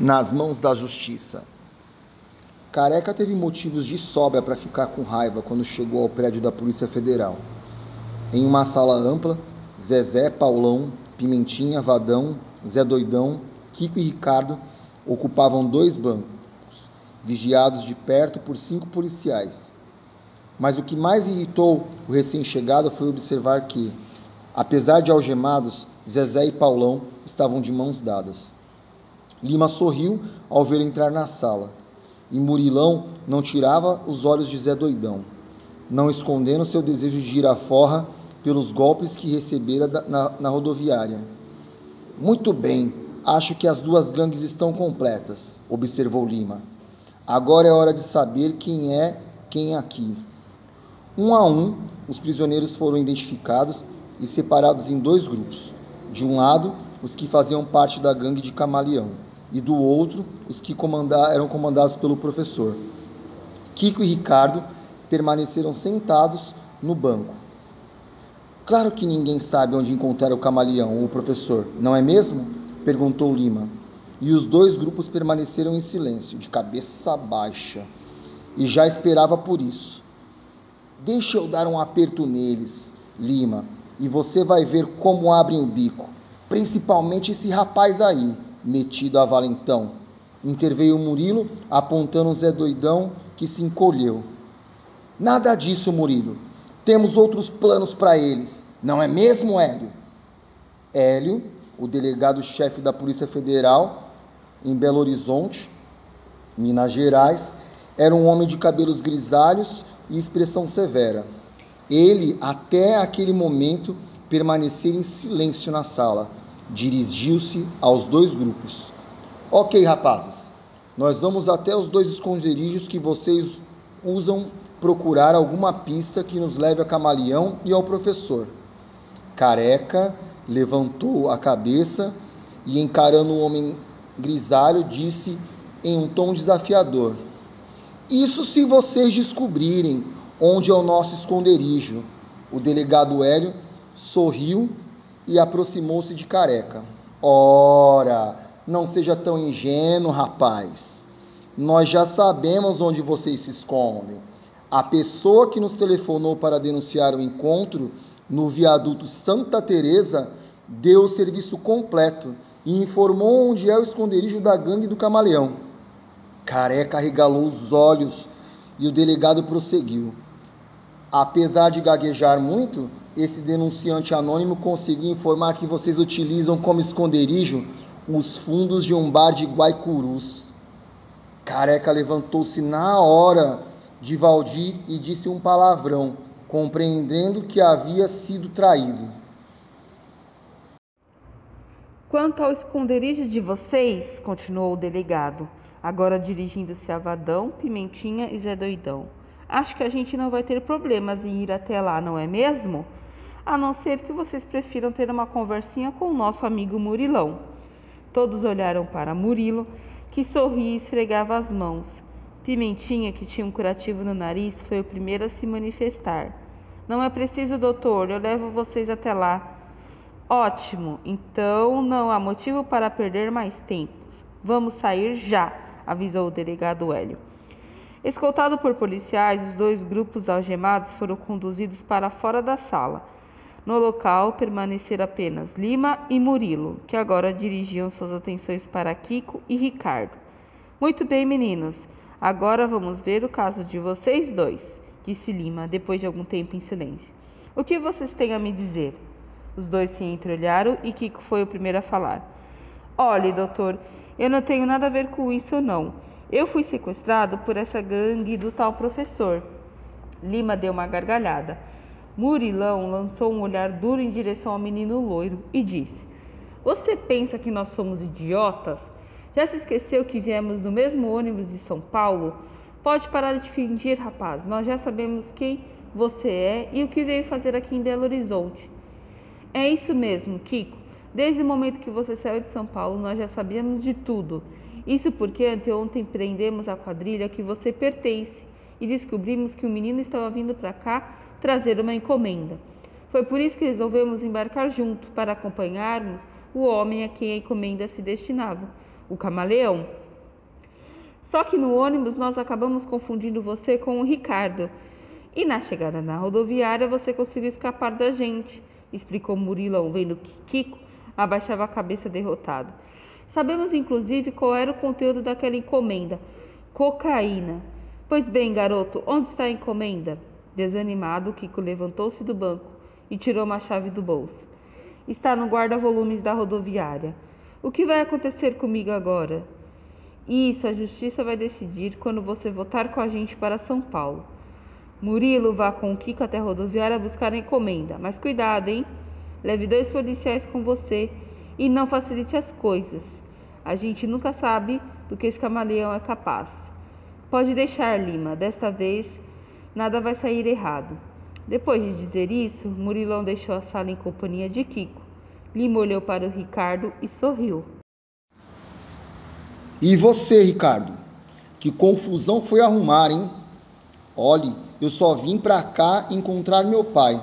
nas mãos da justiça. Careca teve motivos de sobra para ficar com raiva quando chegou ao prédio da Polícia Federal. Em uma sala ampla, Zezé, Paulão, Pimentinha, Vadão, Zé Doidão, Kiko e Ricardo ocupavam dois bancos, vigiados de perto por cinco policiais. Mas o que mais irritou o recém-chegado foi observar que, apesar de algemados, Zezé e Paulão estavam de mãos dadas. Lima sorriu ao ver entrar na sala, e Murilão não tirava os olhos de Zé Doidão, não escondendo seu desejo de ir à forra pelos golpes que recebera na, na rodoviária. Muito bem, acho que as duas gangues estão completas, observou Lima. Agora é hora de saber quem é quem aqui. Um a um, os prisioneiros foram identificados e separados em dois grupos. De um lado, os que faziam parte da gangue de Camaleão, e do outro, os que eram comandados pelo professor. Kiko e Ricardo permaneceram sentados no banco. Claro que ninguém sabe onde encontrar o camaleão, o professor, não é mesmo? perguntou Lima. E os dois grupos permaneceram em silêncio, de cabeça baixa. E já esperava por isso. Deixa eu dar um aperto neles, Lima, e você vai ver como abrem o bico. Principalmente esse rapaz aí, metido a valentão. Interveio Murilo, apontando o Zé Doidão, que se encolheu. Nada disso, Murilo. Temos outros planos para eles, não é mesmo, Hélio? Hélio, o delegado-chefe da Polícia Federal, em Belo Horizonte, Minas Gerais, era um homem de cabelos grisalhos e expressão severa. Ele, até aquele momento, permanecera em silêncio na sala. Dirigiu-se aos dois grupos. Ok, rapazes, nós vamos até os dois esconderijos que vocês usam procurar alguma pista que nos leve a Camaleão e ao professor. Careca levantou a cabeça e, encarando o homem grisalho, disse em um tom desafiador: Isso se vocês descobrirem onde é o nosso esconderijo. O delegado Hélio sorriu e aproximou-se de Careca. Ora, não seja tão ingênuo, rapaz. Nós já sabemos onde vocês se escondem. A pessoa que nos telefonou para denunciar o encontro no viaduto Santa Teresa deu o serviço completo e informou onde é o esconderijo da gangue do camaleão. Careca regalou os olhos e o delegado prosseguiu. Apesar de gaguejar muito, esse denunciante anônimo conseguiu informar que vocês utilizam como esconderijo os fundos de um bar de Guaicurus. Careca levantou-se na hora de Valdir e disse um palavrão, compreendendo que havia sido traído. Quanto ao esconderijo de vocês, continuou o delegado, agora dirigindo-se a Vadão, Pimentinha e Zé Doidão Acho que a gente não vai ter problemas em ir até lá, não é mesmo? A não ser que vocês prefiram ter uma conversinha com o nosso amigo Murilão. Todos olharam para Murilo, que sorria e esfregava as mãos. Pimentinha, que tinha um curativo no nariz, foi o primeiro a se manifestar. Não é preciso, doutor, eu levo vocês até lá. Ótimo, então não há motivo para perder mais tempo. Vamos sair já, avisou o delegado Hélio. Escoltado por policiais, os dois grupos algemados foram conduzidos para fora da sala. No local permaneceram apenas Lima e Murilo, que agora dirigiam suas atenções para Kiko e Ricardo. Muito bem, meninos. Agora vamos ver o caso de vocês dois, disse Lima, depois de algum tempo em silêncio. O que vocês têm a me dizer? Os dois se entreolharam e Kiko foi o primeiro a falar. Olhe, doutor, eu não tenho nada a ver com isso, não. Eu fui sequestrado por essa gangue do tal professor. Lima deu uma gargalhada. Murilão lançou um olhar duro em direção ao menino loiro e disse: Você pensa que nós somos idiotas? Já se esqueceu que viemos no mesmo ônibus de São Paulo? Pode parar de fingir, rapaz. Nós já sabemos quem você é e o que veio fazer aqui em Belo Horizonte. É isso mesmo, Kiko. Desde o momento que você saiu de São Paulo, nós já sabíamos de tudo. Isso porque anteontem prendemos a quadrilha que você pertence e descobrimos que o menino estava vindo para cá trazer uma encomenda. Foi por isso que resolvemos embarcar junto para acompanharmos o homem a quem a encomenda se destinava. o camaleão. Só que no ônibus nós acabamos confundindo você com o Ricardo. E na chegada na rodoviária você conseguiu escapar da gente, explicou Murilão, vendo que Kiko abaixava a cabeça derrotado. Sabemos inclusive qual era o conteúdo daquela encomenda: cocaína. Pois bem, garoto, onde está a encomenda? Desanimado, Kiko levantou-se do banco e tirou uma chave do bolso. Está no guarda-volumes da rodoviária. O que vai acontecer comigo agora? Isso a justiça vai decidir quando você voltar com a gente para São Paulo. Murilo vá com o Kiko até a rodoviária buscar a encomenda, mas cuidado, hein? Leve dois policiais com você e não facilite as coisas. A gente nunca sabe do que esse camaleão é capaz. Pode deixar, Lima, desta vez nada vai sair errado. Depois de dizer isso, Murilão deixou a sala em companhia de Kiko. Lima olhou para o Ricardo e sorriu. E você, Ricardo? Que confusão foi arrumar, hein? Olhe, eu só vim pra cá encontrar meu pai.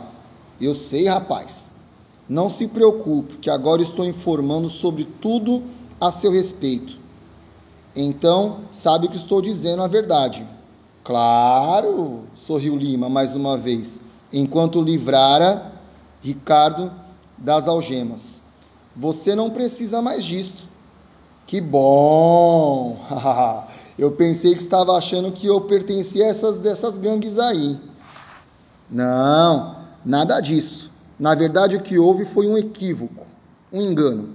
Eu sei, rapaz. Não se preocupe, que agora estou informando sobre tudo a seu respeito. Então, sabe que estou dizendo a verdade. Claro, sorriu Lima mais uma vez, enquanto livrara Ricardo das algemas. Você não precisa mais disto. Que bom! eu pensei que estava achando que eu pertencia a essas dessas gangues aí. Não, nada disso. Na verdade, o que houve foi um equívoco, um engano.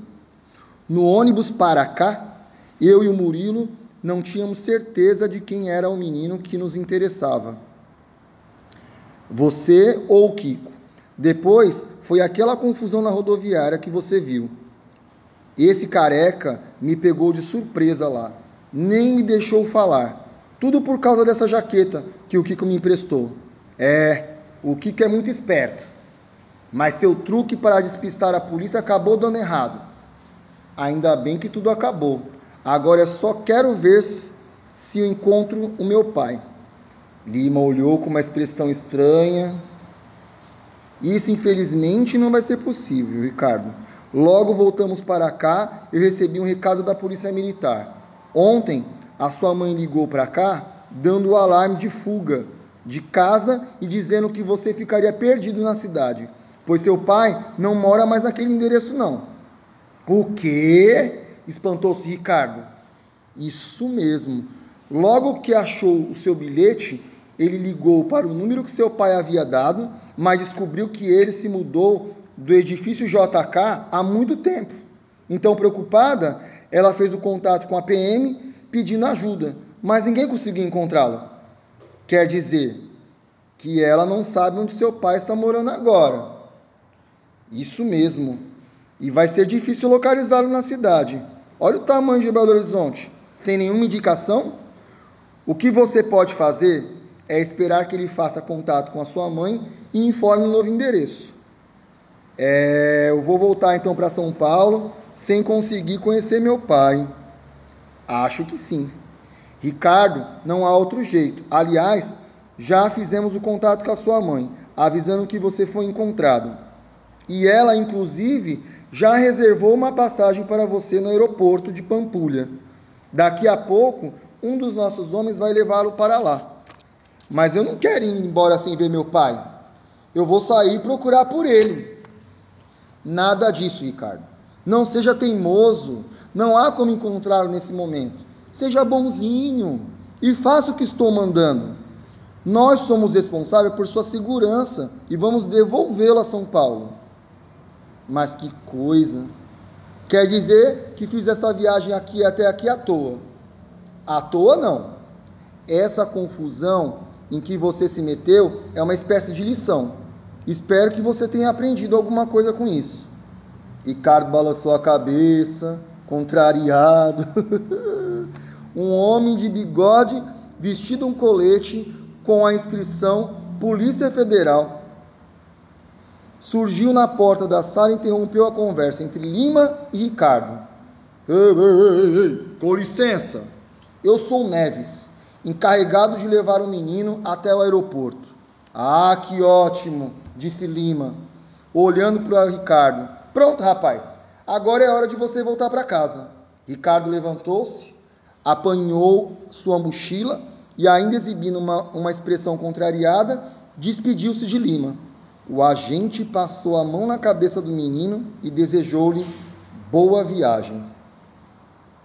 No ônibus para cá, eu e o Murilo não tínhamos certeza de quem era o menino que nos interessava. Você ou o Kiko. Depois foi aquela confusão na rodoviária que você viu. Esse careca me pegou de surpresa lá, nem me deixou falar. Tudo por causa dessa jaqueta que o Kiko me emprestou. É, o Kiko é muito esperto. Mas seu truque para despistar a polícia acabou dando errado. Ainda bem que tudo acabou. Agora só quero ver se eu encontro o meu pai. Lima olhou com uma expressão estranha. Isso infelizmente não vai ser possível, Ricardo. Logo voltamos para cá, eu recebi um recado da Polícia Militar. Ontem, a sua mãe ligou para cá, dando o alarme de fuga de casa e dizendo que você ficaria perdido na cidade, pois seu pai não mora mais naquele endereço não. O quê? Espantou-se Ricardo. Isso mesmo. Logo que achou o seu bilhete, ele ligou para o número que seu pai havia dado, mas descobriu que ele se mudou do edifício JK há muito tempo. Então, preocupada, ela fez o contato com a PM pedindo ajuda, mas ninguém conseguiu encontrá-la. Quer dizer que ela não sabe onde seu pai está morando agora. Isso mesmo. E vai ser difícil localizá-lo na cidade. Olha o tamanho de Belo Horizonte. Sem nenhuma indicação, o que você pode fazer é esperar que ele faça contato com a sua mãe e informe o um novo endereço. É, eu vou voltar então para São Paulo sem conseguir conhecer meu pai. Acho que sim. Ricardo, não há outro jeito. Aliás, já fizemos o contato com a sua mãe, avisando que você foi encontrado. E ela, inclusive, já reservou uma passagem para você no aeroporto de Pampulha. Daqui a pouco, um dos nossos homens vai levá-lo para lá. Mas eu não quero ir embora sem ver meu pai. Eu vou sair procurar por ele. Nada disso, Ricardo. Não seja teimoso. Não há como encontrá-lo nesse momento. Seja bonzinho e faça o que estou mandando. Nós somos responsáveis por sua segurança e vamos devolvê-lo a São Paulo. Mas que coisa! Quer dizer que fiz essa viagem aqui até aqui à toa. À toa não. Essa confusão em que você se meteu é uma espécie de lição. Espero que você tenha aprendido alguma coisa com isso. Ricardo balançou a cabeça, contrariado. um homem de bigode vestido um colete com a inscrição Polícia Federal. Surgiu na porta da sala e interrompeu a conversa entre Lima e Ricardo. Ei, ei, ei, ei, com licença. Eu sou Neves, encarregado de levar o menino até o aeroporto. Ah, que ótimo! disse Lima, olhando para Ricardo. Pronto, rapaz. Agora é hora de você voltar para casa. Ricardo levantou-se, apanhou sua mochila e, ainda exibindo uma, uma expressão contrariada, despediu-se de Lima. O agente passou a mão na cabeça do menino e desejou-lhe boa viagem.